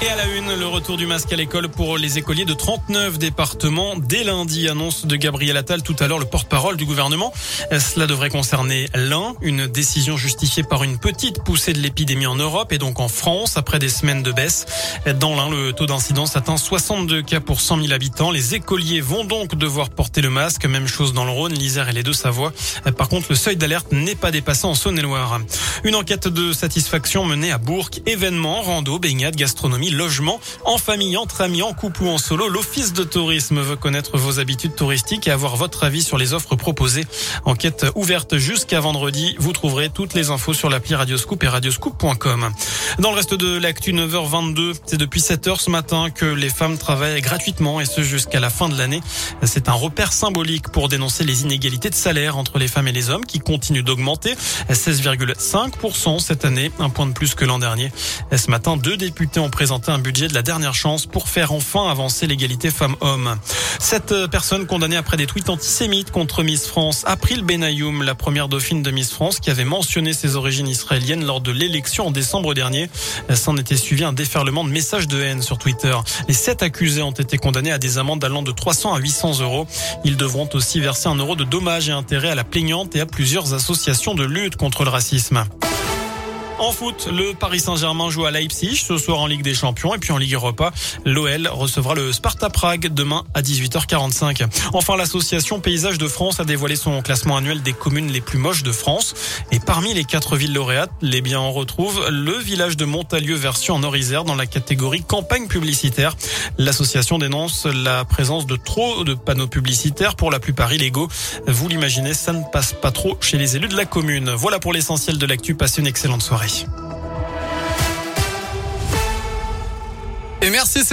Et à la une, le retour du masque à l'école pour les écoliers de 39 départements dès lundi, annonce de Gabriel Attal tout à l'heure, le porte-parole du gouvernement. Cela devrait concerner l'un, une décision justifiée par une petite poussée de l'épidémie en Europe et donc en France après des semaines de baisse. Dans l'un, le taux d'incidence atteint 62 cas pour 100 000 habitants. Les écoliers vont donc devoir porter le masque. Même chose dans le Rhône, l'Isère et les Deux-Savoie. Par contre, le seuil d'alerte n'est pas dépassé en Saône-et-Loire. Une enquête de satisfaction menée à Bourg. Événements, rando, baignade, gastronomie logement, en famille, entre amis, en couple ou en solo. L'Office de tourisme veut connaître vos habitudes touristiques et avoir votre avis sur les offres proposées. Enquête ouverte jusqu'à vendredi. Vous trouverez toutes les infos sur l'appli Radioscoop et radioscoop.com. Dans le reste de l'actu 9h22, c'est depuis 7h ce matin que les femmes travaillent gratuitement et ce jusqu'à la fin de l'année. C'est un repère symbolique pour dénoncer les inégalités de salaire entre les femmes et les hommes qui continuent d'augmenter. 16,5% cette année, un point de plus que l'an dernier. Ce matin, deux députés ont présenté un budget de la dernière chance pour faire enfin avancer l'égalité femmes-hommes. Cette euh, personne condamnée après des tweets antisémites contre Miss France, April Benayoum, la première dauphine de Miss France, qui avait mentionné ses origines israéliennes lors de l'élection en décembre dernier. S'en était suivi un déferlement de messages de haine sur Twitter. Les sept accusés ont été condamnés à des amendes allant de 300 à 800 euros. Ils devront aussi verser un euro de dommages et intérêts à la plaignante et à plusieurs associations de lutte contre le racisme. En foot, le Paris Saint-Germain joue à Leipzig ce soir en Ligue des Champions et puis en Ligue Europa, l'OL recevra le Sparta Prague demain à 18h45. Enfin, l'association Paysage de France a dévoilé son classement annuel des communes les plus moches de France et parmi les quatre villes lauréates, les biens on retrouve le village de Montalieu version en Orisère dans la catégorie campagne publicitaire. L'association dénonce la présence de trop de panneaux publicitaires pour la plupart illégaux. Vous l'imaginez, ça ne passe pas trop chez les élus de la commune. Voilà pour l'essentiel de l'actu. Passez une excellente soirée. Et merci.